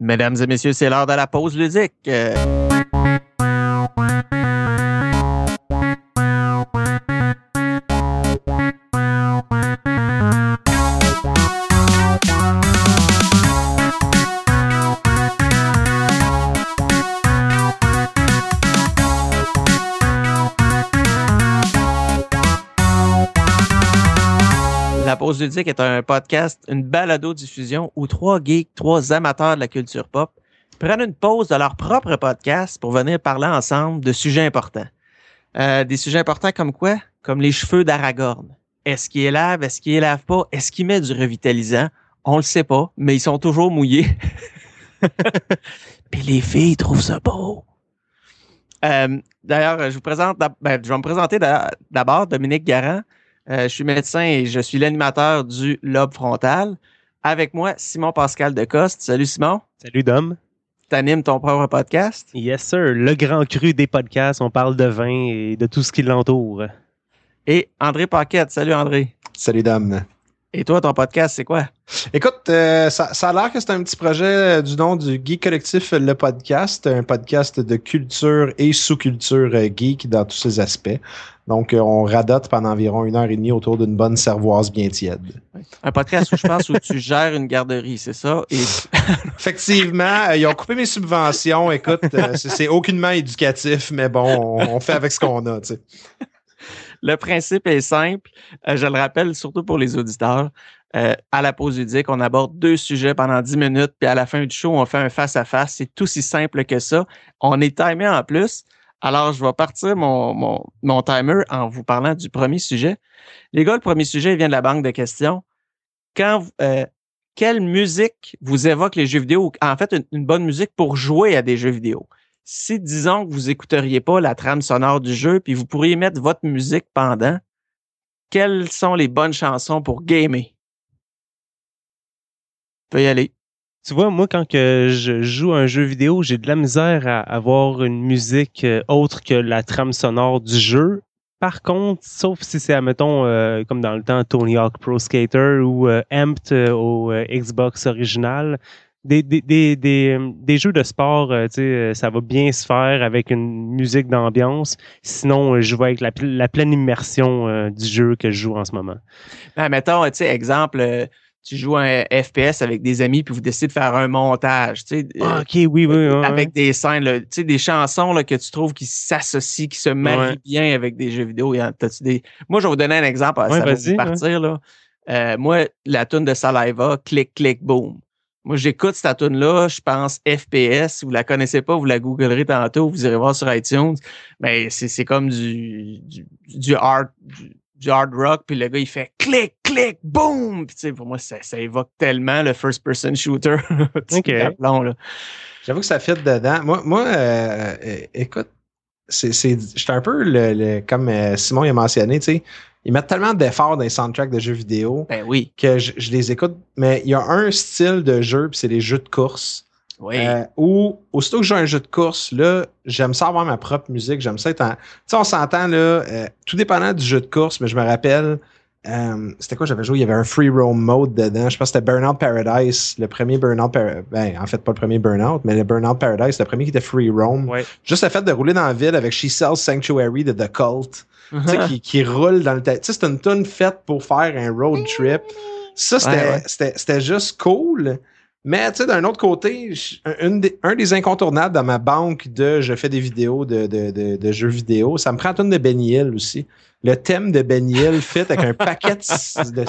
Mesdames et messieurs, c'est l'heure de la pause ludique. Ludique est un podcast, une balado-diffusion où trois geeks, trois amateurs de la culture pop prennent une pause de leur propre podcast pour venir parler ensemble de sujets importants. Euh, des sujets importants comme quoi? Comme les cheveux d'Aragorn. Est-ce qu'il lave? Est-ce qu'il lave pas? Est-ce qu'il met du revitalisant? On le sait pas, mais ils sont toujours mouillés. Puis les filles trouvent ça beau. Euh, D'ailleurs, je vous présente, ben, je vais me présenter d'abord Dominique Garand. Euh, je suis médecin et je suis l'animateur du lobe frontal. Avec moi, Simon Pascal Decoste. Salut Simon. Salut Dom. Tu animes ton propre podcast? Yes, sir. Le grand cru des podcasts. On parle de vin et de tout ce qui l'entoure. Et André Paquette. Salut André. Salut Dom. Et toi, ton podcast, c'est quoi? Écoute, euh, ça, ça, a l'air que c'est un petit projet du nom du Geek Collectif, le podcast, un podcast de culture et sous-culture euh, geek dans tous ses aspects. Donc, euh, on radote pendant environ une heure et demie autour d'une bonne cervoise bien tiède. Un podcast où je pense où tu gères une garderie, c'est ça? Et... Effectivement, ils ont coupé mes subventions. Écoute, c'est aucunement éducatif, mais bon, on, on fait avec ce qu'on a, tu sais. Le principe est simple. Euh, je le rappelle surtout pour les auditeurs. Euh, à la pause ludique, on aborde deux sujets pendant dix minutes, puis à la fin du show, on fait un face-à-face. C'est tout si simple que ça. On est timé en plus. Alors, je vais partir mon, mon, timer en vous parlant du premier sujet. Les gars, le premier sujet vient de la banque de questions. Quand, euh, quelle musique vous évoque les jeux vidéo? En fait, une, bonne musique pour jouer à des jeux vidéo? Si disons que vous écouteriez pas la trame sonore du jeu, puis vous pourriez mettre votre musique pendant, quelles sont les bonnes chansons pour gamer? Tu y aller. Tu vois, moi, quand que je joue un jeu vidéo, j'ai de la misère à avoir une musique euh, autre que la trame sonore du jeu. Par contre, sauf si c'est, admettons, euh, comme dans le temps, Tony Hawk Pro Skater ou euh, Amped euh, au Xbox original, des, des, des, des, jeux de sport, sais, ça va bien se faire avec une musique d'ambiance. Sinon, je vais avec la, pleine immersion du jeu que je joue en ce moment. Ben, mettons, tu sais, exemple, tu joues un FPS avec des amis puis vous décidez de faire un montage, tu sais. Ah, ok, oui, oui. avec ouais. des scènes, tu sais, des chansons là, que tu trouves qui s'associent, qui se marient Ouais. bien avec des jeux vidéo. T'as-tu des... Moi, je vais vous donner un exemple. Ouais, ça va vous partir, là. Euh, moi, la tune de Saliva, clic, clic, boom. Moi, j'écoute cette tune-là, je pense FPS. Vous la connaissez pas, vous la googlerez tantôt, vous irez voir sur iTunes. Mais c'est comme du, du, du, du hard rock, puis le gars, il fait clic, clic, boom! Puis tu sais, pour moi, ça, ça évoque tellement le first-person shooter. Tu sais, Ok. d'aplomb, là. J'avoue que ça fit dedans. Moi, moi euh, écoute, c'est, j'étais un peu le, le- comme euh, Simon il a mentionné, tu sais, ils mettent tellement d'efforts dans les soundtracks de jeux vidéo Ben oui. que je, je les écoute, mais il y a un style de jeu, puis c'est les jeux de course. Oui. Euh, où, aussitôt que à un jeu de course, là, j'aime ça avoir ma propre musique, j'aime ça être en. Tu sais, on s'entend, là, euh, tout dépendant du jeu de course, mais je me rappelle, euh, c'était quoi j'avais joué? Il y avait un free roam mode dedans. Je pense que c'était Burnout Paradise, le premier Burnout Paradise. Ben, en fait, pas le premier Burnout, mais le Burnout Paradise, le premier qui était free roam. Ouais. Juste le fait de rouler dans la ville avec She Sells Sanctuary de The Cult, tu sais, qui, qui roule dans le. Tu sais, c'est une tune faite pour faire un road trip. Ça, c'était Ouais, ouais. c'était- c'était juste cool. Mais tu sais, d'un autre côté, un, une des, un des incontournables dans ma banque de je fais des vidéos de, de, de, de jeux vidéo, ça me prend une de Benny Hill aussi. Le thème de Benny Hill fit avec un paquet de, de,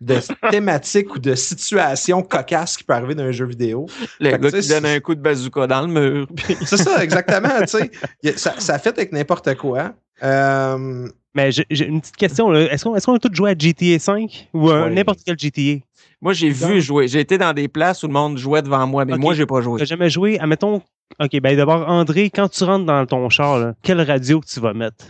de thématiques ou de situations cocasses qui peuvent arriver dans un jeu vidéo. Le Fait gars qui donne un coup de bazooka dans le mur. C'est ça, exactement. Ça, ça fit avec n'importe quoi. Euh, Mais j'ai une petite question. Est-ce qu'on est qu'on a tous joué à GTA 5 ou à Ouais. n'importe quel GTA? Moi, j'ai vu jouer. J'ai été dans des places où le monde jouait devant moi, mais Ok. moi, j'ai pas joué. T'as jamais joué? Admettons, OK, ben d'abord, André, quand tu rentres dans ton char, là, quelle radio que tu vas mettre?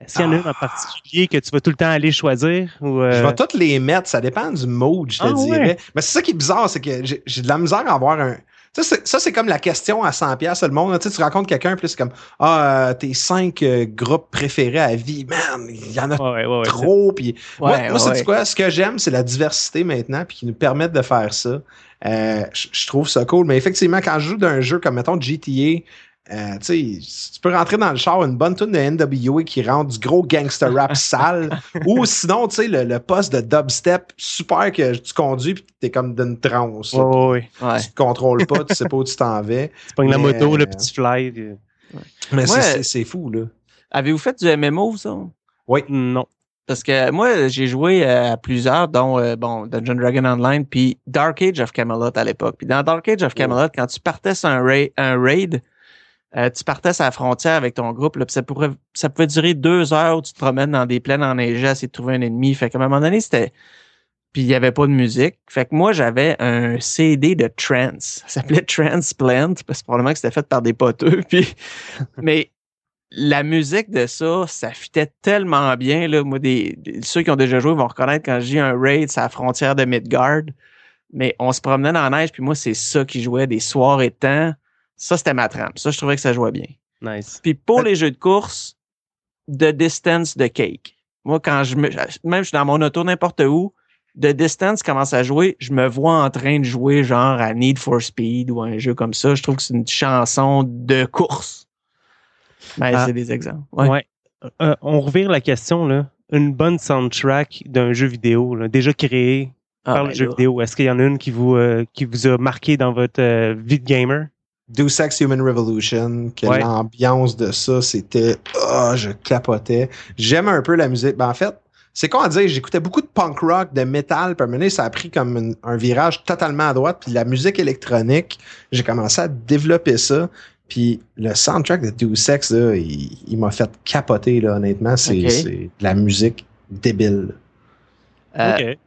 Est-ce qu'il y en a une en particulier que tu vas tout le temps aller choisir? Ou, euh, Je vais toutes les mettre, ça dépend du mode, je te Ah dirais. ouais. Mais c'est ça qui est bizarre, c'est que j'ai j'ai de la misère à avoir un. Ça, c'est, ça, c'est comme la question à 100 pièces le monde. Tu, sais, tu rencontres quelqu'un, puis c'est comme Ah, euh, tes cinq euh, groupes préférés à vie, man, il y en a Ouais, ouais, ouais, trop. Puis moi, Ouais, moi c'est quoi? Ce que j'aime, c'est la diversité maintenant, puis qui nous permettent de faire ça. Euh, je trouve ça cool. Mais effectivement, quand je joue d'un jeu comme, mettons, GTA, euh, tu sais, tu peux rentrer dans le char une bonne tune de NWA qui rentre du gros gangster rap sale, ou sinon, tu sais, le, le poste de dubstep super que tu conduis puis t'es comme d'une transe. Ouais. Ouais. Tu te contrôles pas, tu sais pas où tu t'en vas. Tu pognes la moto, là, euh, tu fly. puis- Mais c'est- Ouais. c'est c'est fou, là. Avez-vous fait du MMO, ça? Non. Parce que moi, j'ai joué euh, à plusieurs, dont euh, bon, Dungeon Dragon Online, puis Dark Age of Camelot à l'époque. Puis dans Dark Age of Camelot, quand tu partais sur un, ra- un raid, euh, tu partais sur la frontière avec ton groupe, là, puis ça, pourrait, ça pouvait durer deux heures où tu te promènes dans des plaines enneigées à essayer de trouver un ennemi. Fait qu'à un moment donné, c'était... Puis il n'y avait pas de musique. Fait que moi, j'avais un CD de trance. Ça s'appelait Transplant, parce que probablement que c'était fait par des poteux. Mais la musique de ça, ça fitait tellement bien. Là. Moi, des- ceux qui ont déjà joué vont reconnaître quand j'ai un raid, c'est à la frontière de Midgard. Mais on se promenait dans la neige, puis moi, c'est ça qui jouait des soirs et temps. Ça, c'était ma trame. Ça, je trouvais que ça jouait bien. Nice. Puis pour les jeux de course, The Distance de Cake. Moi, quand je me. Même je suis dans mon auto n'importe où, The Distance commence à jouer, je me vois en train de jouer genre à Need for Speed ou un jeu comme ça. Je trouve que c'est une chanson de course. Ben, Ah. c'est des exemples. Ouais. Ouais. Euh, on revire la question, là. Une bonne soundtrack d'un jeu vidéo, là, déjà créé Ah, par ben le jeu là. vidéo. Est-ce qu'il y en a une qui vous, euh, qui vous a marqué dans votre euh, vie de gamer? Deus Ex Human Revolution, que Ouais. l'ambiance de ça, c'était. Ah, je capotais. J'aime un peu la musique. Ben, en fait, c'est con à dire, j'écoutais beaucoup de punk rock, de métal, puis à un moment donné, ça a pris comme une- un virage totalement à droite, puis la musique électronique, j'ai commencé à développer ça. Puis le soundtrack de Deus Ex, là, il, il m'a fait capoter, là, honnêtement. C'est de la musique débile. Euh, ok.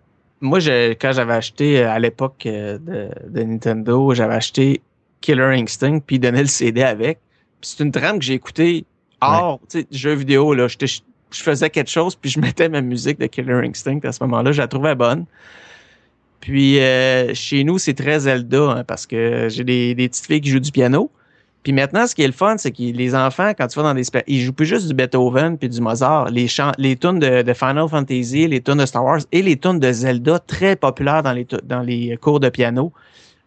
Moi, je, quand j'avais acheté euh, à l'époque euh, de, de Nintendo, j'avais acheté Killer Instinct, puis il donnait le CD avec. C'est une trame que j'ai écoutée hors tu sais, jeux vidéo. Là. Je faisais quelque chose, puis je mettais ma musique de Killer Instinct à ce moment-là. Je la trouvais bonne. Puis euh, chez nous, c'est très Zelda, hein, parce que j'ai des, des petites filles qui jouent du piano. Puis maintenant, ce qui est le fun, c'est que les enfants, quand tu vas dans des ils jouent plus juste du Beethoven puis du Mozart. Les chants, les tunes de, de Final Fantasy, les tunes de Star Wars et les tunes de Zelda, très populaires dans les, tu- dans les cours de piano.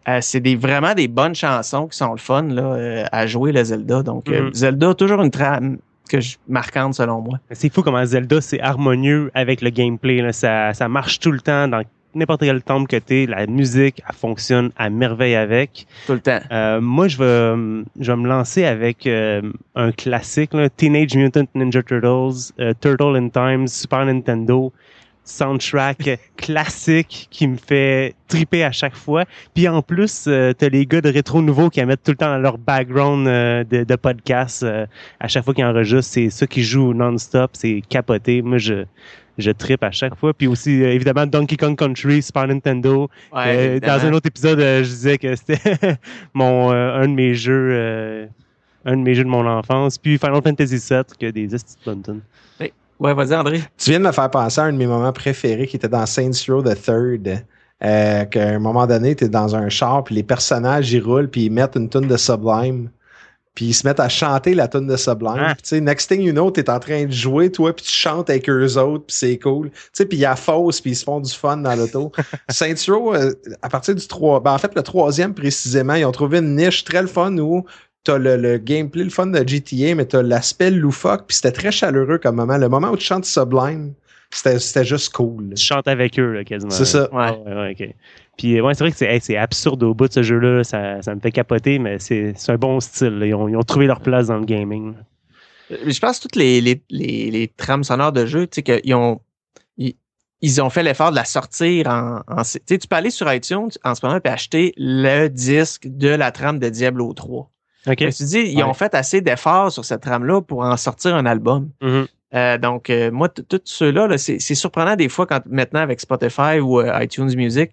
Euh, c'est des, vraiment des bonnes chansons qui sont le fun là, euh, à jouer le Zelda. Donc, euh, Mhm. Zelda, toujours une trame que je, marquante selon moi. C'est fou comment Zelda, c'est harmonieux avec le gameplay. là. Ça, ça marche tout le temps dans n'importe quel temple que t'es. La musique, elle fonctionne à merveille avec. Tout le temps. Euh, moi, je vais, je vais me lancer avec un classique, là, Teenage Mutant Ninja Turtles, Turtle in Time, Super Nintendo, soundtrack classique qui me fait triper à chaque fois. Puis en plus, euh, t'as les gars de Rétro Nouveau qui la mettent tout le temps dans leur background euh, de, de podcast. euh, à chaque fois qu'ils enregistrent, c'est ça qui joue non-stop, c'est capoté. Moi, je, je tripe à chaque fois. Puis aussi, évidemment, Donkey Kong Country, Super Nintendo. Ouais, dans un autre épisode, je disais que c'était mon un de mes jeux un de mes jeux de mon enfance. Puis Final Fantasy VII, qui a des estis de bonnes tunes. Ouais, vas-y, André. Tu viens de me faire penser à un de mes moments préférés qui était dans Saints Row the Third. Euh, qu'à un moment donné, tu es dans un char, puis les personnages, ils roulent, puis ils mettent une tune de Sublime. Puis ils se mettent à chanter la tune de Sublime. Puis tu sais, next thing you know, t'es en train de jouer, toi, puis tu chantes avec eux autres, puis c'est cool. Tu sais, puis il y a fausse, puis ils se font du fun dans l'auto. Saints Row, euh, à partir du 3, ben en fait, le troisième précisément, ils ont trouvé une niche très le fun où t'as le, le gameplay, le fun de GTA, mais t'as l'aspect loufoque, puis c'était très chaleureux comme moment. Le moment où tu chantes Sublime, c'était c'était juste cool. Tu chantes avec eux, là, quasiment. C'est ça. Ouais. Ah ouais, ouais, ok. Puis ouais, c'est vrai que c'est hey, absurde au bout de ce jeu-là. Ça, ça me fait capoter, mais c'est c'est un bon style. Ils, ont, ils ont trouvé leur place dans le gaming. Euh, Je pense que toutes les, les, les, les trames sonores de jeu, tu sais, qu'ils ont, ils, ils ont fait l'effort de la sortir en. en tu sais, tu peux aller sur iTunes en ce moment et acheter le disque de la trame de Diablo 3. OK. Fait que Tu dis, ils Ouais. ont fait assez d'efforts sur cette trame-là pour en sortir un album. Mhm. Euh, donc, euh, moi, tous ceux-là, là, c'est c'est surprenant des fois quand maintenant avec Spotify ou euh, iTunes Music,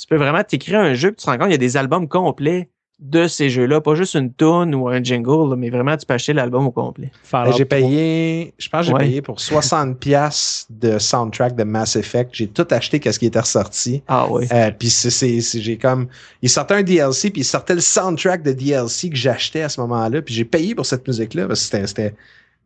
tu peux vraiment t'écrire un jeu puis tu te rends compte qu'il y a des albums complets de ces jeux-là, pas juste une tune ou un jingle, là, mais vraiment tu peux acheter l'album au complet. Ben, j'ai payé, je pense que j'ai Ouais. payé pour 60 pièces de soundtrack de Mass Effect. J'ai tout acheté qu'est-ce qui était ressorti. Ah oui. Euh, puis c'est, c'est, c'est- j'ai comme, il sortait un DLC puis il sortait le soundtrack de DLC que j'achetais à ce moment-là. Puis j'ai payé pour cette musique-là parce que c'était, c'était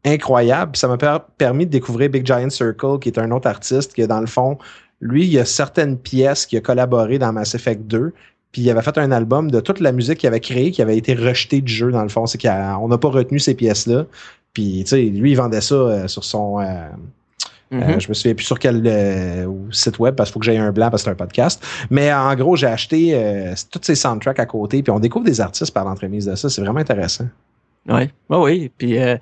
incroyable. Puis ça m'a per- permis de découvrir Big Giant Circle, qui est un autre artiste qui, dans le fond, lui, il y a certaines pièces qui a collaboré dans Mass Effect 2. Puis il avait fait un album de toute la musique qu'il avait créée qui avait été rejetée du jeu, dans le fond. C'est qu'on n'a pas retenu ces pièces-là. Puis, tu sais, lui, il vendait ça euh, sur son. euh, euh, je me souviens plus sur quel euh, site web parce qu'il faut que j'aie un blanc parce que c'est un podcast. Mais en gros, j'ai acheté euh, tous ces soundtracks à côté, puis on découvre des artistes par l'entremise de ça. C'est vraiment intéressant. Oui, oui, oui. Puis, euh,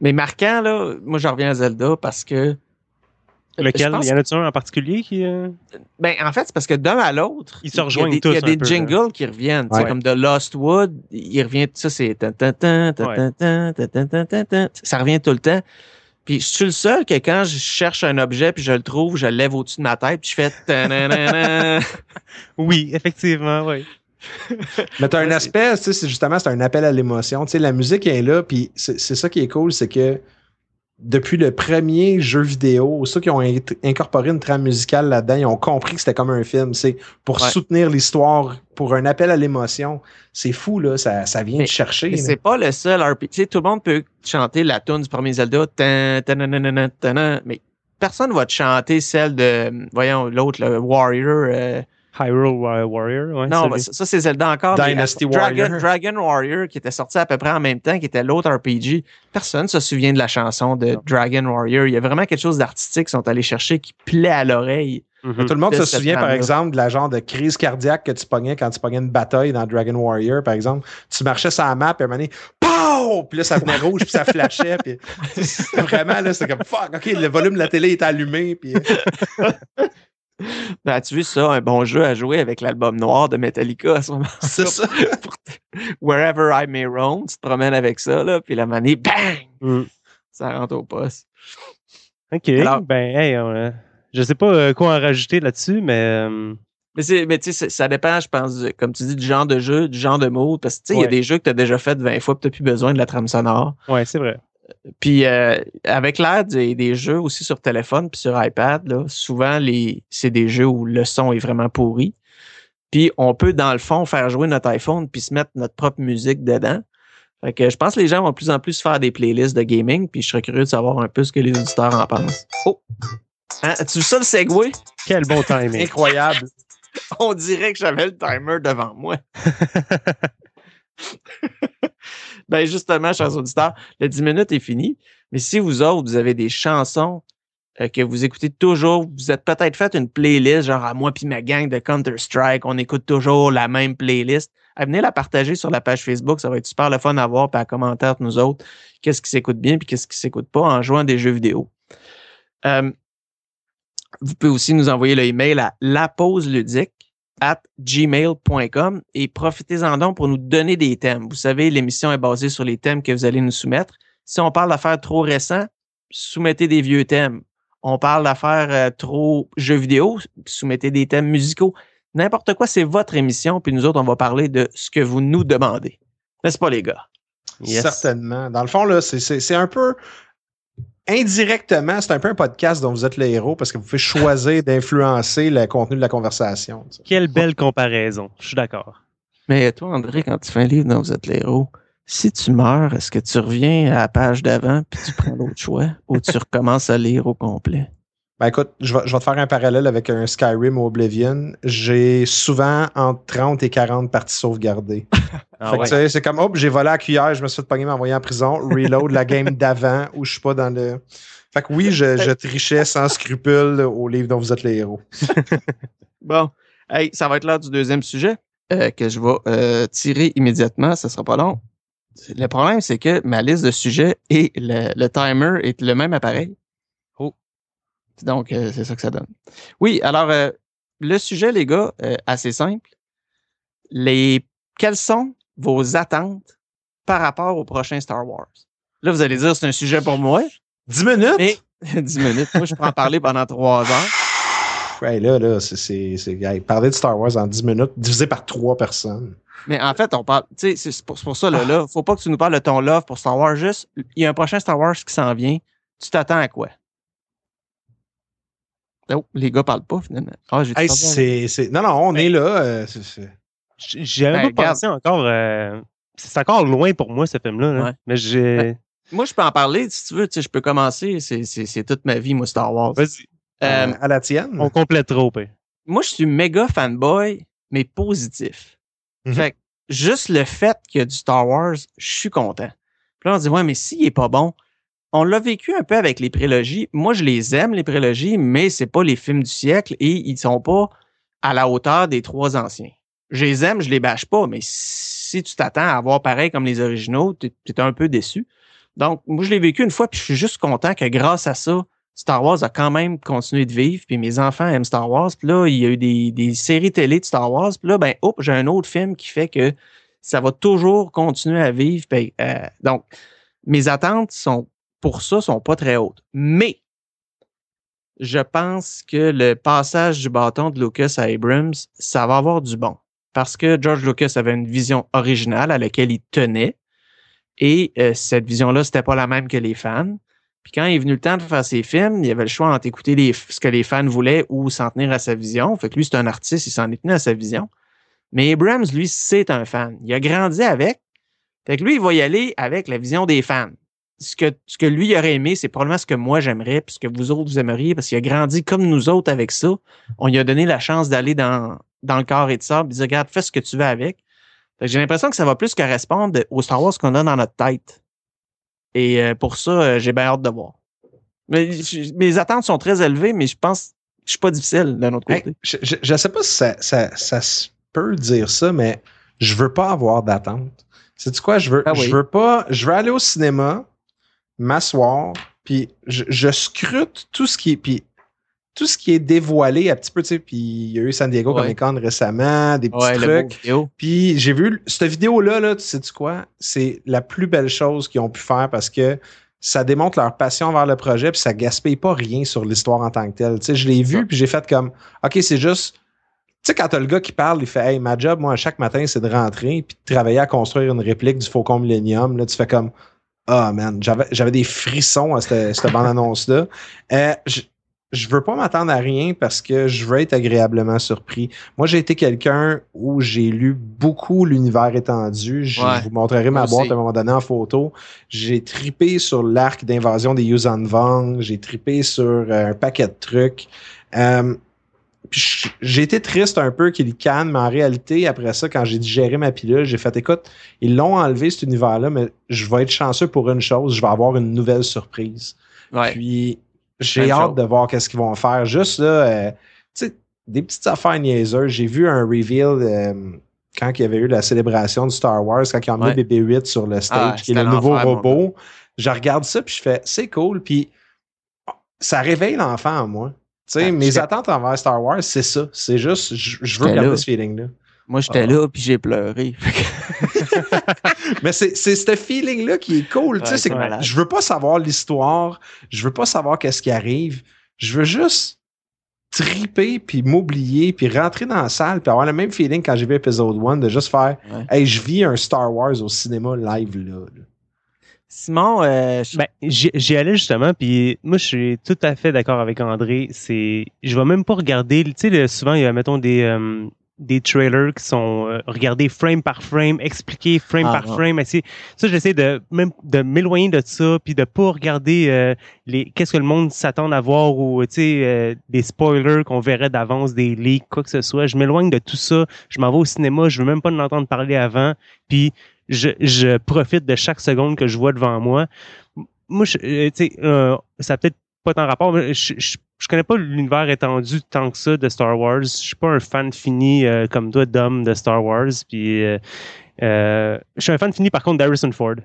mais marquant, là, moi, je reviens à Zelda parce que. Lequel? Il y en a-tu un en particulier qui. euh, Ben, en fait, c'est parce que d'un à l'autre, Ils se il y a rejoignent des- tous Il y a des peu, jingles qui reviennent. Ouais. Comme The Lost Wood, il revient, ça, c'est. tan, tan, tan, tan, Ouais. tan, tan, tan, tan, tan, tan, tan. Ça revient tout le temps. Puis, je suis le seul que quand je cherche un objet puis je le trouve, je le lève au-dessus de ma tête puis je fais. Oui, effectivement, oui. Mais t'as un aspect, tu sais, c'est justement, c'est un appel à l'émotion. Tu sais, la musique est là, puis c'est c'est ça qui est cool, c'est que depuis le premier jeu vidéo, ceux qui ont in- incorporé une trame musicale là-dedans, ils ont compris que c'était comme un film. C'est pour Ouais. soutenir l'histoire, pour un appel à l'émotion. C'est fou, là, ça, ça vient Mais- de chercher. C'est pas le seul RPG. Tu sais, tout le monde peut chanter la tune du premier Zelda. Tan, tananana, tanan, mais personne va te chanter celle de, voyons, l'autre, le Warrior. euh, Hyrule Wa- Warrior, ouais. non, bah, ça, ça, c'est Zelda encore. Dynasty Dragon, Warrior. Dragon Warrior, qui était sorti à peu près en même temps, qui était l'autre RPG. Personne se souvient de la chanson de Non. Dragon Warrior. Il y a vraiment quelque chose d'artistique qu'ils sont allés chercher qui plaît à l'oreille. Mhm. Tout le monde de se souvient, par exemple, de la genre de crise cardiaque que tu pognais quand tu pognais une bataille dans Dragon Warrior, par exemple. Tu marchais sur la map, et à un moment donné, POW! Puis là, ça venait rouge, puis ça flashait. Puis c'était vraiment, là, c'est comme, fuck, OK, le volume de la télé est allumé. Puis as-tu vu ça, un bon jeu à jouer avec l'album noir de Metallica à ce moment c'est ça. Wherever I May Roam, tu te promènes avec ça, là, puis la manée, bang! Mm. Ça rentre au poste. OK. Alors- ben, hey, euh, je sais pas euh, quoi en rajouter là-dessus, mais. euh, Mais, tu sais, ça dépend, je pense, du- comme tu dis, du genre de jeu, du genre de mode. Parce que tu sais, il y a des jeux que tu as déjà fait 20 fois et tu n'as plus besoin de la trame sonore. ouais, c'est vrai. Puis euh, avec l'air des, des jeux aussi sur téléphone puis sur iPad, là, souvent les, c'est des jeux où le son est vraiment pourri. Puis on peut, dans le fond, faire jouer notre iPhone puis se mettre notre propre musique dedans. Fait que je pense que les gens vont de plus en plus faire des playlists de gaming, puis je serais curieux de savoir un peu ce que les auditeurs en pensent. Oh! Hein, as-tu vu ça le segway? Quel bon timing. Incroyable. On dirait que j'avais le timer devant moi. ben justement, chers auditeurs, le 10 minutes est fini. Mais si vous autres, vous avez des chansons euh, que vous écoutez toujours, vous êtes peut-être fait une playlist, genre à moi puis ma gang de Counter-Strike, on écoute toujours la même playlist. Venez la partager sur la page Facebook, ça va être super le fun à voir, puis à commenter nous autres, qu'est-ce qui s'écoute bien puis qu'est-ce qui s'écoute pas en jouant des jeux vidéo. Euh, vous pouvez aussi nous envoyer le email à lapauseludique at gmail.com et profitez-en donc pour nous donner des thèmes. Vous savez, l'émission est basée sur les thèmes que vous allez nous soumettre. Si on parle d'affaires trop récents, soumettez des vieux thèmes. On parle d'affaires euh, trop jeux vidéo, soumettez des thèmes musicaux. N'importe quoi, c'est votre émission, puis nous autres, on va parler de ce que vous nous demandez. N'est-ce pas, les gars? Certainement. Dans le fond, là, c'est un peu. Indirectement, c'est un peu un podcast dont vous êtes le héros parce que vous pouvez choisir d'influencer le contenu de la conversation. Quelle belle comparaison. Je suis d'accord. Mais toi, André, quand tu fais un livre dont vous êtes les héros, si tu meurs, est-ce que tu reviens à la page d'avant puis tu prends l'autre choix ou tu recommences à lire au complet? Ben écoute, je vais, je vais te faire un parallèle avec un Skyrim ou Oblivion. J'ai souvent entre 30 et 40 parties sauvegardées. Ah Fait que, ouais. tu sais, c'est comme, hop, j'ai volé à cuillère, je me suis fait pogner, m'envoyer en prison, reload la game d'avant où je suis pas dans le. Fait que oui, je, je trichais sans scrupule au livre dont vous êtes les héros. Bon, hey, ça va être l'heure du deuxième sujet euh, que je vais euh, tirer immédiatement. Ça sera pas long. Le problème, c'est que ma liste de sujets et le, le timer est le même appareil. Donc, euh, c'est ça que ça donne. Oui, alors, euh, le sujet, les gars, euh, assez simple. Les, quelles sont vos attentes par rapport au prochain Star Wars? Là, vous allez dire, c'est un sujet pour moi. 10 minutes? Mais 10 minutes. Moi, je peux en parler pendant trois heures. pff, hey, là, là, c'est, parler de Star Wars en 10 minutes, divisé par trois personnes. Mais en fait, on parle, tu sais, c'est pour, pour ça, là, là, faut pas que tu nous parles de ton love pour Star Wars, juste, il y a un prochain Star Wars qui s'en vient, tu t'attends à quoi? Oh, les gars parlent pas, finalement. Ah, j'ai Hey, c'est, c'est, non, non, on est là. euh, c'est- c'est- J- J'y avais Ben, pas pensé encore. euh, c'est encore loin pour moi, ce film-là. là. Ouais. Mais j'ai. Ben, Moi, je peux en parler, si tu veux, tu sais, je peux commencer, c'est- c'est c'est toute ma vie, moi, Star Wars. Vas-y, Euh, à la tienne? on complétera au pire. moi, je suis méga fanboy, mais positif. Mhm. Fait que juste le fait qu'il y a du Star Wars, je suis content. Puis là, on se dit, ouais, mais s'il est pas bon, on l'a vécu un peu avec les prélogies. Moi, je les aime, les prélogies, mais c'est pas les films du siècle et ils sont pas à la hauteur des trois anciens. Je les aime, je les bâche pas, mais si tu t'attends à avoir pareil comme les originaux, tu es un peu déçu. Donc, moi, je l'ai vécu une fois, puis je suis juste content que grâce à ça, Star Wars a quand même continué de vivre, puis mes enfants aiment Star Wars. Puis là, il y a eu des, séries télé de Star Wars. Puis là, ben, hop, j'ai un autre film qui fait que ça va toujours continuer à vivre. Euh, donc, mes attentes sont pour ça sont pas très hautes. Mais je pense que le passage du bâton de Lucas à Abrams, ça va avoir du bon. Parce que George Lucas avait une vision originale à laquelle il tenait. Et euh, cette vision-là, c'était pas la même que les fans. Puis quand il est venu le temps de faire ses films, il avait le choix entre écouter ce que les fans voulaient ou s'en tenir à sa vision. Fait que lui, c'est un artiste, il s'en est tenu à sa vision. Mais Abrams, lui, c'est un fan. Il a grandi avec. Fait que lui, il va y aller avec la vision des fans. Ce que, ce que lui aurait aimé, c'est probablement ce que moi j'aimerais, puis ce que vous autres vous aimeriez, parce qu'il a grandi comme nous autres avec ça. On lui a donné la chance d'aller dans, dans le carré de sable, et dire, regarde, fais ce que tu veux avec. J'ai l'impression que ça va plus correspondre au Star Wars qu'on a dans notre tête. Et euh, pour ça, euh, j'ai bien hâte de voir. Mais mes attentes sont très élevées, mais je pense que je suis pas difficile d'un autre côté. je, je, je sais pas si ça, ça, ça se peut dire ça, mais je veux pas avoir d'attente. C'est quoi? Je veux, Ah oui. je veux pas. Je veux aller au cinéma, m'asseoir, puis je, je scrute tout ce qui est. Puis tout ce qui est dévoilé un petit peu, tu sais, puis il y a eu San Diego Ouais. Comic Con récemment, des petits Ouais, trucs. vidéo. Puis j'ai vu cette vidéo-là, là, tu sais quoi? C'est la plus belle chose qu'ils ont pu faire parce que ça démontre leur passion vers le projet, puis ça gaspille pas rien sur l'histoire en tant que telle. Tu sais, je l'ai vu, puis j'ai fait comme OK, c'est juste. Tu sais, quand t'as le gars qui parle, il fait Hey, ma job, moi, chaque matin, c'est de rentrer puis de travailler à construire une réplique du Faucon Millennium. Là, tu fais comme Ah, man, j'avais j'avais des frissons à cette, cette bande-annonce-là. Euh, je, je veux pas m'attendre à rien parce que je veux être agréablement surpris. Moi, j'ai été quelqu'un où j'ai lu beaucoup l'univers étendu. Je Ouais. vous montrerai ma boîte aussi. à un moment donné en photo. J'ai tripé sur l'arc d'invasion des Yuuzhan Vong. J'ai tripé sur euh, un paquet de trucs. Euh, j'ai été triste un peu qu'il canne, mais en réalité, après ça, quand j'ai digéré ma pilule, j'ai fait écoute, ils l'ont enlevé cet univers-là, mais je vais être chanceux pour une chose, je vais avoir une nouvelle surprise. Ouais. Puis j'ai hâte de voir qu'est-ce qu'ils vont faire. Juste là, euh, tu sais, des petites affaires niaiseuses. J'ai vu un reveal euh, quand il y avait eu la célébration du Star Wars, quand ils ont Ouais. mis BB-8 sur le stage, Ah, qui est le nouveau robot. Je regarde ça, puis je fais, c'est cool. Puis ça réveille l'enfant en moi. Tu sais, Ah, mes attentes envers Star Wars, c'est ça. C'est juste, je, veux garder là. ce feeling-là. Moi, j'étais Ah. là, puis j'ai pleuré. Mais c'est ce feeling-là qui est cool. tu sais, Ouais, c'est que je veux pas savoir l'histoire, je veux pas savoir qu'est-ce qui arrive. Je veux juste triper, puis m'oublier, puis rentrer dans la salle, puis avoir le même feeling quand j'ai vu épisode 1, de juste faire Ouais. Hey, je vis un Star Wars au cinéma live là. là. Simon, euh, je- Ben, j'y allais justement, puis moi, je suis tout à fait d'accord avec André. C'est, je vais même pas regarder. Tu sais, souvent, il y a, mettons, des, euh, des trailers qui sont euh, regardés frame par frame, expliqués frame Ah, par frame. Ça, j'essaie de même de m'éloigner de ça, puis de pas regarder euh, les qu'est-ce que le monde s'attend à voir ou tu sais euh, des spoilers qu'on verrait d'avance, des leaks, quoi que ce soit. Je m'éloigne de tout ça. Je m'en vais au cinéma. Je veux même pas en entendre parler avant. Puis je, je profite de chaque seconde que je vois devant moi. Moi, euh, tu sais, euh, ça peut-être pas tant rapport, mais je, je, je connais pas l'univers étendu tant que ça de Star Wars. Je suis pas un fan fini euh, comme toi, Dom, de Star Wars. Puis, euh, je suis un fan fini par contre d'Harrison Ford.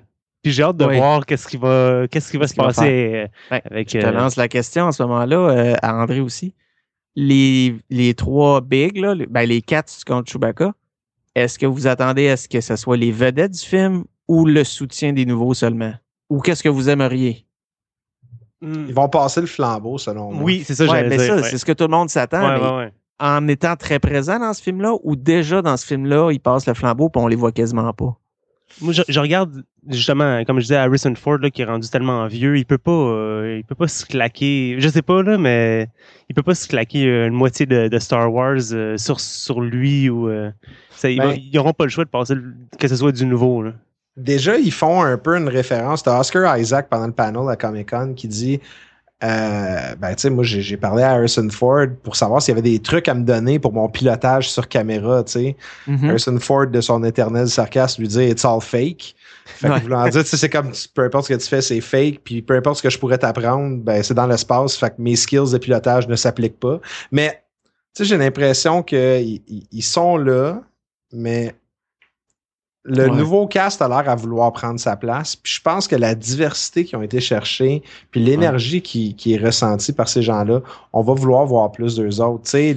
Puis j'ai hâte de Oui. voir qu'est-ce qui va, qu'est-ce qui va se passer Ben, avec. je te lance la question en ce moment-là, à André aussi. Les, les trois bigs, là, ben, les quatre si tu comptes Chewbacca, est-ce que vous attendez à ce que ce soit les vedettes du film ou le soutien des nouveaux seulement? Ou qu'est-ce que vous aimeriez? Hmm. Ils vont passer le flambeau, selon moi. Oui, c'est ça, Ouais, mais dire. ça, ouais. c'est ce que tout le monde s'attend. Ouais, mais ouais, ouais. En étant très présent dans ce film-là, ou déjà dans ce film-là, ils passent le flambeau puis on les voit quasiment pas? Moi, je, je regarde justement, comme je disais, Harrison Ford là, qui est rendu tellement vieux, il peut pas, euh, il peut pas se claquer. Je sais pas là, mais il peut pas se claquer euh, une moitié de, de Star Wars euh, sur sur lui ou. euh, ça, ils, Ben- vont- ils auront pas le choix de passer le- que ce soit du nouveau. Là. Déjà, ils font un peu une référence. T'as Oscar Isaac pendant le panel à Comic Con qui dit euh, ben, tu sais, moi, j'ai parlé à Harrison Ford pour savoir s'il y avait des trucs à me donner pour mon pilotage sur caméra, tu sais. Mhm. Harrison Ford, de son éternel sarcasme, lui dit It's all fake. Fait que Ouais. voulant dire, c'est comme peu importe ce que tu fais, c'est fake, puis peu importe ce que je pourrais t'apprendre, ben, c'est dans l'espace, fait que mes skills de pilotage ne s'appliquent pas. Mais, tu sais, j'ai l'impression qu'ils ils- ils sont là, mais le Ouais. nouveau cast a l'air à vouloir prendre sa place. Puis je pense que la diversité qui ont été cherchée, puis l'énergie qui, qui est ressentie par ces gens-là, on va vouloir voir plus d'eux autres. Tu sais,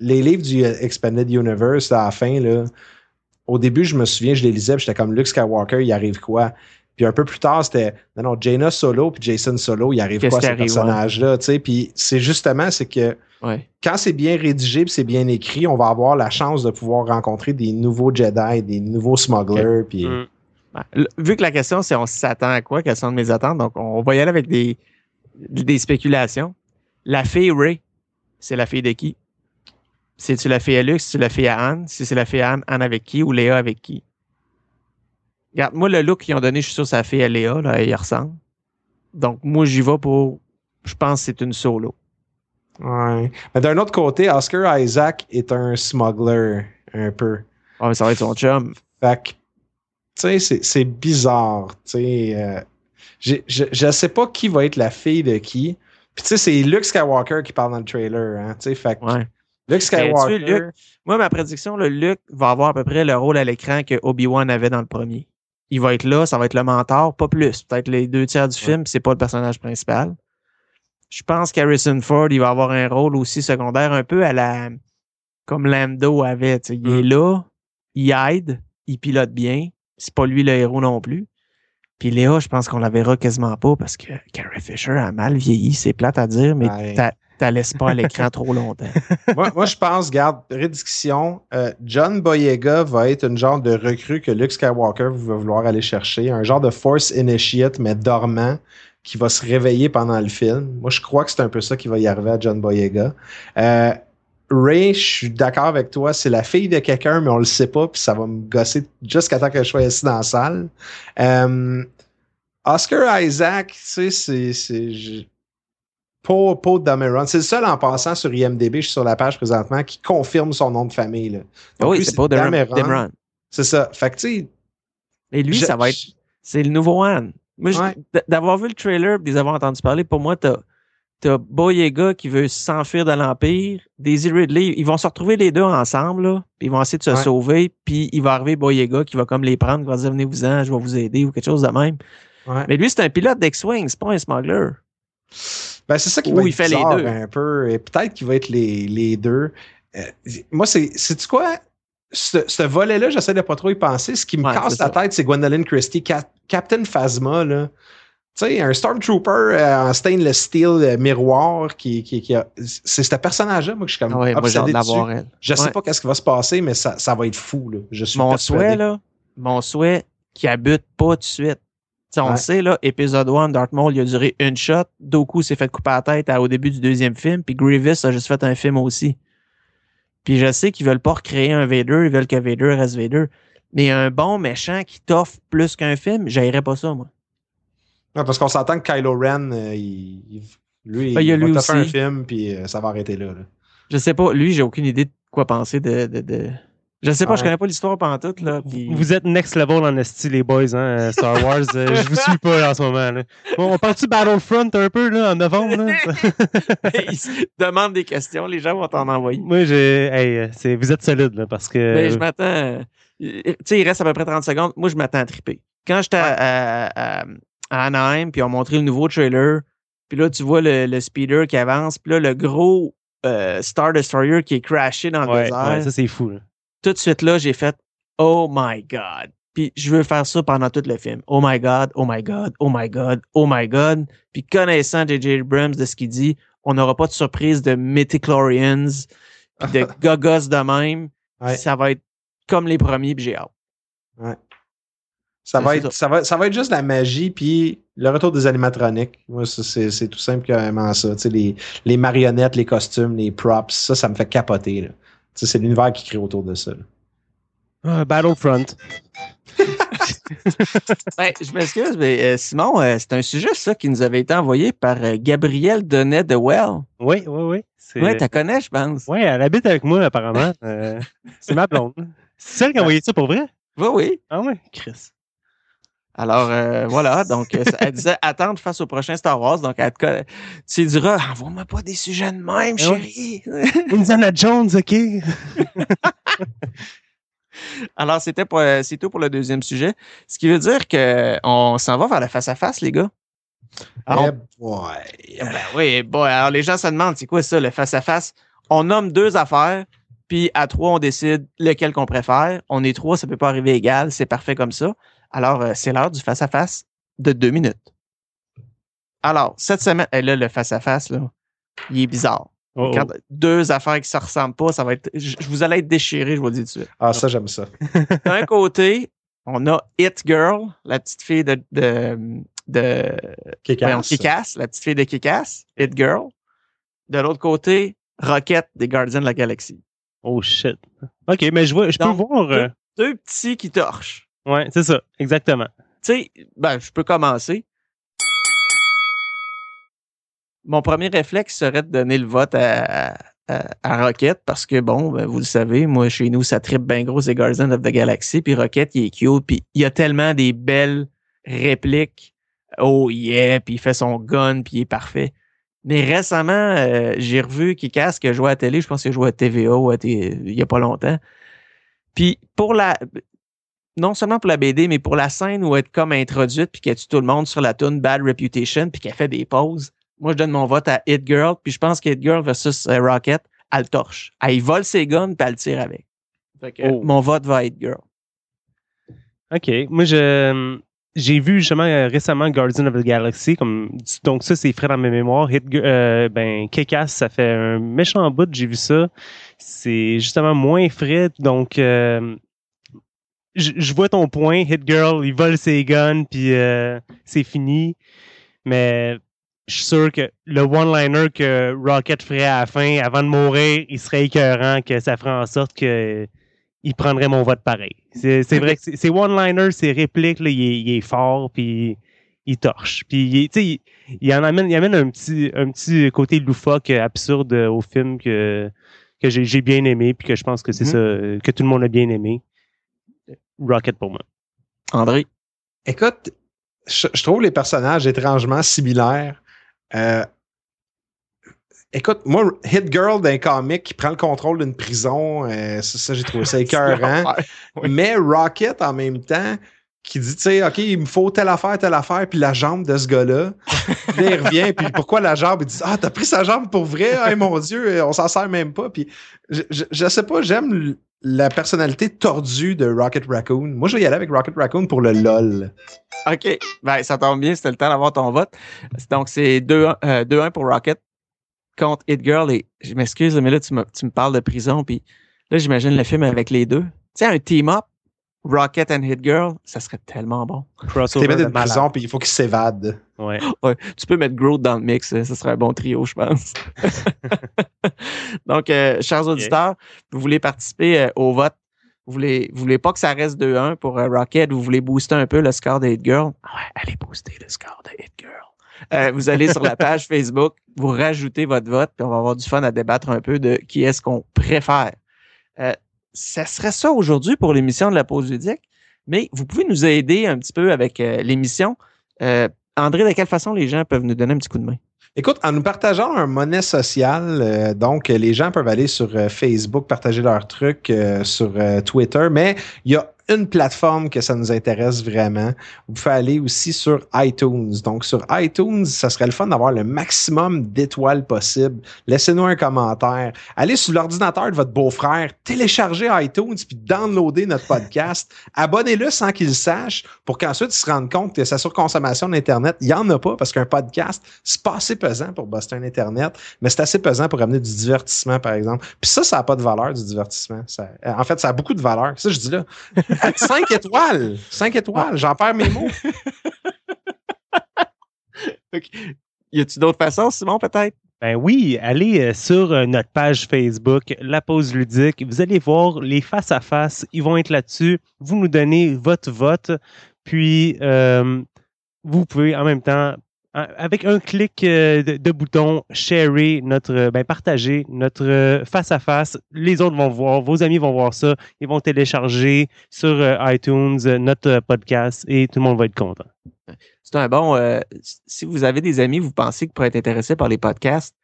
les livres du Expanded Universe, là, à la fin, là, au début, je me souviens, je les lisais, puis j'étais comme Luke Skywalker, il arrive quoi? Puis un peu plus tard, c'était non, non, Jaina Solo puis Jason Solo, il arrive Qu'est-ce quoi ouais. tu sais? Puis c'est justement, c'est que Ouais. quand c'est bien rédigé puis c'est bien écrit, on va avoir la chance de pouvoir rencontrer des nouveaux Jedi, des nouveaux smugglers. Puis Mm. Ben, l- Vu que la question, c'est on s'attend à quoi, quelles sont mes attentes, donc on va y aller avec des, des spéculations. La fille Ray, c'est la fille de qui? C'est-tu la fille à Luke, c'est-tu la fille à Anne? Si c'est la fille à Anne, Anne avec qui ou Léa avec qui? Regarde, moi, le look qu'ils ont donné, je suis sûr que c'est la fille à Léa, là, elle y ressemble. Donc, moi, j'y vais pour. Je pense que c'est une solo. Ouais. Mais d'un autre côté, Oscar Isaac est un smuggler, un peu. Ah, mais ça va être son chum. Fait que, tu sais, c'est- bizarre. Tu sais, euh, je je sais pas qui va être la fille de qui. Puis, tu sais, c'est Luke Skywalker qui parle dans le trailer. Hein, tu sais, fait que Ouais. Luke Skywalker. Luke- Moi, ma prédiction, le Luke va avoir à peu près le rôle à l'écran que Obi-Wan avait dans le premier. Il va être là, ça va être le mentor, pas plus. Peut-être les deux tiers du film, c'est pas le personnage principal. Je pense qu'Harrison Ford, il va avoir un rôle aussi secondaire, un peu à la. comme Lando avait. Il est Mm. là, il aide, il pilote bien. C'est pas lui le héros non plus. Puis Léa, je pense qu'on la verra quasiment pas parce que Carrie Fisher a mal vieilli, c'est plate à dire, mais Ouais. T'as- t'as laisses pas à l'écran trop longtemps. moi, moi, je pense, garde, rédiction, euh, John Boyega va être une genre de recrue que Luke Skywalker va vouloir aller chercher, un genre de Force Initiate, mais dormant, qui va se réveiller pendant le film. Moi, je crois que c'est un peu ça qui va y arriver à John Boyega. Euh, Ray, je suis d'accord avec toi, c'est la fille de quelqu'un, mais on le sait pas, puis ça va me gosser jusqu'à temps que je sois assis dans la salle. Euh, Oscar Isaac, tu sais, c'est- Paul, Paul Dameron. C'est le seul en passant sur IMDB, je suis sur la page présentement, qui confirme son nom de famille. Là. Donc, oui, c'est pas Dameron. C'est ça. Fait que, tu. Et lui, je- ça va être. C'est le nouveau Han. Moi, Ouais. d'avoir vu le trailer et de les avoir entendu parler, pour moi, t'as as Boyega qui veut s'enfuir de l'Empire, Daisy Ridley, ils vont se retrouver les deux ensemble, là, ils vont essayer de se Ouais. sauver, puis il va arriver Boyega qui va comme les prendre, qui va dire venez-vous-en, je vais vous aider ou quelque chose de même. Ouais. Mais lui, c'est un pilote d'X-Wing, c'est pas un smuggler. Ben, c'est ça qui va être fait les deux. un peu. Et peut-être qu'il va être les, les deux. Euh, moi, c'est. Sais-tu quoi? Ce, ce volet-là, j'essaie de pas trop y penser. Ce qui me Ouais, casse la ça. tête, c'est Gwendolyn Christie, Cap- Captain Phasma, là. Tu sais, un Stormtrooper euh, en stainless steel euh, miroir qui, qui, qui a. C'est ce personnage-là, moi, que je suis comme. Ouais, moi, obsédé d'avoir dessus. elle. Je sais Ouais. pas qu'est-ce qui va se passer, mais ça, ça va être fou, là. Je suis Mon persuadé. souhait, là, mon souhait, qu'il habite pas tout de suite. Tu sais, on Ouais. le sait, là, épisode 1, Darth Maul, il a duré une shot. Doku s'est fait couper la tête à- au début du deuxième film, puis Grievous a juste fait un film aussi. Puis je sais qu'ils veulent pas recréer un Vader, ils veulent que Vader reste Vader. Mais un bon méchant qui t'offre plus qu'un film, j'aimerais pas ça, moi. Ouais, parce qu'on s'entend que Kylo Ren, euh, il, lui, Ben, il va lui un film, puis euh, ça va arrêter là. là. Je sais pas, lui, j'ai aucune idée de quoi penser de. de, de- Je sais pas, je Ouais. connais pas l'histoire pantoute, là. puis- Vous êtes next level en esti, les boys, hein, euh, Star Wars. euh, je vous suis pas là, en ce moment. Là. Bon, on parle-tu Battlefront un peu là, en novembre? Là? il se demande des questions, les gens vont t'en envoyer. Moi, j'ai. Hey, euh, vous êtes solide là, parce que. Ben, je m'attends. Tu sais, il reste à peu près 30 secondes. Moi, je m'attends à triper. Quand j'étais à, à- à Anaheim, puis on montré le nouveau trailer, puis là, tu vois le, le speeder qui avance, puis là, le gros euh, Star Destroyer qui est crashé dans le ouais, désert. ouais, ça c'est fou. Là. Tout de suite là, j'ai fait Oh my God. Puis je veux faire ça pendant tout le film. Oh my God, oh my God, oh my God, oh my God. Puis connaissant J.J. Abrams de ce qu'il dit, on n'aura pas de surprise de Mythichlorians, puis de gogos de même. Ouais. Ça va être comme les premiers, puis j'ai hâte. Ça C'est va, ça. être, ça, va, ça va être juste la magie, puis le retour des animatroniques. Moi, ça, c'est tout simplement ça. Tu sais, les, les marionnettes, les costumes, les props, ça, ça me fait capoter. là. C'est l'univers qui crée autour de ça. Ah, Battlefront. Ben, je m'excuse, mais euh, Simon, euh, c'est un sujet, ça, qui nous avait été envoyé par euh, Gabrielle Donnet de Well. Oui, oui, oui. Ouais, tu la connais, je pense. Ouais, elle habite avec moi, apparemment. Euh, c'est ma blonde. C'est celle qui a envoyé ça pour vrai? Oui, oui. Ah ouais, Chris. Alors, euh, voilà. Donc, euh, elle disait attendre face au prochain Star Wars. Donc, elle te tu diras envoie-moi pas des sujets de même, Eh chérie. Indiana Jones, OK? Alors, c'était pour- euh, c'est tout pour le deuxième sujet. Ce qui veut dire qu'on s'en va vers la face-à-face, les gars. Alors, Eh boy. Ben oui, bon, alors les gens se demandent, c'est quoi ça, le face-à-face? On nomme deux affaires, puis à trois, on décide lequel qu'on préfère. On est trois, ça peut pas arriver égal, c'est parfait comme ça. Alors, euh, c'est l'heure du face-à-face de deux minutes. Alors, cette semaine, et là, le face-à-face, là, il est bizarre. Oh, oh. Quand deux affaires qui se ressemblent pas, ça va être. Je, vous allez être déchiré, je vous le dis tout de suite. Ah, ça, j'aime ça. D'un côté, on a It Girl, la petite fille de, de, de Kick-Ass, la petite fille de Kick-Ass, It Girl. De l'autre côté, Rocket des Gardiens de la Galaxie. Oh shit. OK, mais je, vois, je peux voir. euh, Deux petits qui torchent. Ouais, c'est ça, exactement. Tu sais, ben, je peux commencer. Mon premier réflexe serait de donner le vote à, à, Rocket parce que, bon, ben, vous le savez, moi, chez nous, ça tripe bien gros, c'est Guardians of the Galaxy. Puis Rocket, il est cute. Puis il y a tellement des belles répliques. Oh yeah, puis il fait son gun, puis il est parfait. Mais récemment, euh, j'ai revu Kikas qui a joué à la télé. Je pense qu'il a joué à TVA il y a pas longtemps. Puis pour la, non seulement pour la BD, mais pour la scène où elle est comme introduite puis qu'elle tue tout le monde sur la tune Bad Reputation puis qu'elle fait des pauses. Moi, je donne mon vote à Hit Girl puis je pense que Hit Girl versus euh, Rocket, elle le torche. Elle y vole ses guns puis elle le tire avec. Fait que, Oh. Mon vote va à Hit Girl. OK. Moi, je j'ai vu justement euh, récemment Guardian of the Galaxy. Comme, donc, ça, c'est frais dans mes mémoires. Hit, euh, ben, Kick-Ass, ça fait un méchant bout, j'ai vu ça. C'est justement moins frais. Donc, euh, je je vois ton point. Hit Girl, il vole ses guns, puis euh, c'est fini. Mais je suis sûr que le one-liner que Rocket ferait à la fin, avant de mourir, il serait écœurant, que ça ferait en sorte que il prendrait mon vote pareil. C'est vrai que c'est- c'est one-liner, c'est répliques, là, il, est, il est fort, puis il torche. Puis tu sais, il, il en amène, il amène un petit, un petit côté loufoque, absurde au film que, que j'ai bien aimé, puis que je pense que c'est Mhm. ça, que tout le monde a bien aimé. Rocket pour moi. André? Écoute, je, je trouve les personnages étrangement similaires. Euh, écoute, moi, Hit Girl d'un comic qui prend le contrôle d'une prison, euh, ça, ça, j'ai trouvé ça écœurant. Oui. Mais Rocket, en même temps, qui dit, tu sais, OK, il me faut telle affaire, telle affaire, puis la jambe de ce gars-là. Là, il revient, puis pourquoi la jambe? Il dit, ah, t'as pris sa jambe pour vrai? Ah, mon Dieu, on s'en sert même pas. Puis je, je, je sais pas, j'aime la personnalité tordue de Rocket Raccoon. Moi, je vais y aller avec Rocket Raccoon pour le LOL. OK. Ben, ça tombe bien, c'était le temps d'avoir ton vote. Donc, c'est 2-1 euh, 2-1 pour Rocket contre Hit Girl. Et je m'excuse, mais là, tu me, tu me parles de prison. Puis là, j'imagine le film avec les deux. Tu sais, un team-up, Rocket and Hit Girl, ça serait tellement bon. Crossover d'une malade. prison, puis il faut qu'il s'évade. Ouais. Ouais, tu peux mettre Groot dans le mix, hein, ça serait un bon trio, je pense. Donc, euh, chers auditeurs, vous voulez participer euh, au vote. Vous voulez, vous voulez pas que ça reste 2-1 pour euh, Rocket, vous voulez booster un peu le score de Hit Girl? Ah Ouais, allez booster le score de Hit Girl. Euh, vous allez sur la page Facebook, vous rajoutez votre vote, puis on va avoir du fun à débattre un peu de qui est-ce qu'on préfère. Ça serait ça aujourd'hui pour l'émission de la pause ludique, mais vous pouvez nous aider un petit peu avec euh, l'émission. Euh, André, de quelle façon les gens peuvent nous donner un petit coup de main? Écoute, en nous partageant un monnaie sociale, euh, donc les gens peuvent aller sur Facebook, partager leurs trucs, sur Twitter, mais il y a une plateforme que ça nous intéresse vraiment, vous pouvez aller aussi sur iTunes. Donc, sur iTunes, ça serait le fun d'avoir le maximum d'étoiles possible. Laissez-nous un commentaire. Allez sur l'ordinateur de votre beau-frère, téléchargez iTunes puis downloadez notre podcast. Abonnez-le sans qu'il sache pour qu'ensuite il se rende compte que sa surconsommation d'Internet, il n'y en a pas parce qu'un podcast, c'est pas assez pesant pour buster un Internet, mais c'est assez pesant pour amener du divertissement, par exemple. Puis ça, ça n'a pas de valeur, du divertissement. Ça, en fait, ça a beaucoup de valeur. Ça, je dis là. 5 étoiles. 5 étoiles. J'en perds mes mots. Y a-t-il d'autres façons, Simon, peut-être? Ben oui, allez euh, sur euh, notre page Facebook, La Pause Ludique. Vous allez voir les face-à-face. Ils vont être là-dessus. Vous nous donnez votre vote. Puis, euh, vous pouvez en même temps avec un clic euh, de, bouton sharer notre euh, ben, partager notre euh, face à face les autres vont voir vos amis vont voir ça. Ils vont télécharger sur iTunes notre podcast et tout le monde va être content. C'est un bon si vous avez des amis vous pensez qu'ils pourraient être intéressés par les podcasts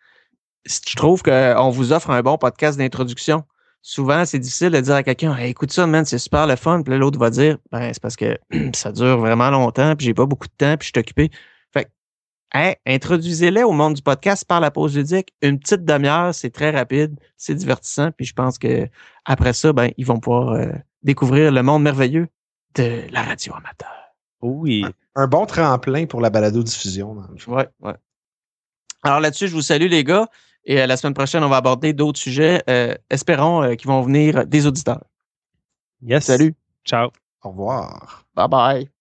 je trouve qu'on vous offre un bon podcast d'introduction. Souvent c'est difficile de dire à quelqu'un écoute ça man c'est super le fun puis l'autre va dire ben c'est parce que ça dure vraiment longtemps puis j'ai pas beaucoup de temps puis je suis occupé introduisez-les au monde du podcast par la pause ludique. Une petite demi-heure, c'est très rapide, c'est divertissant. Puis je pense que après ça, ben, ils vont pouvoir euh, découvrir le monde merveilleux de la radio amateur. Oui. Un, bon tremplin pour la balado-diffusion. Ouais, ouais. Alors là-dessus, je vous salue les gars. Et euh, la semaine prochaine, on va aborder d'autres sujets. Euh, espérons qu'ils vont venir des auditeurs. Yes. Salut. Ciao. Au revoir. Bye bye.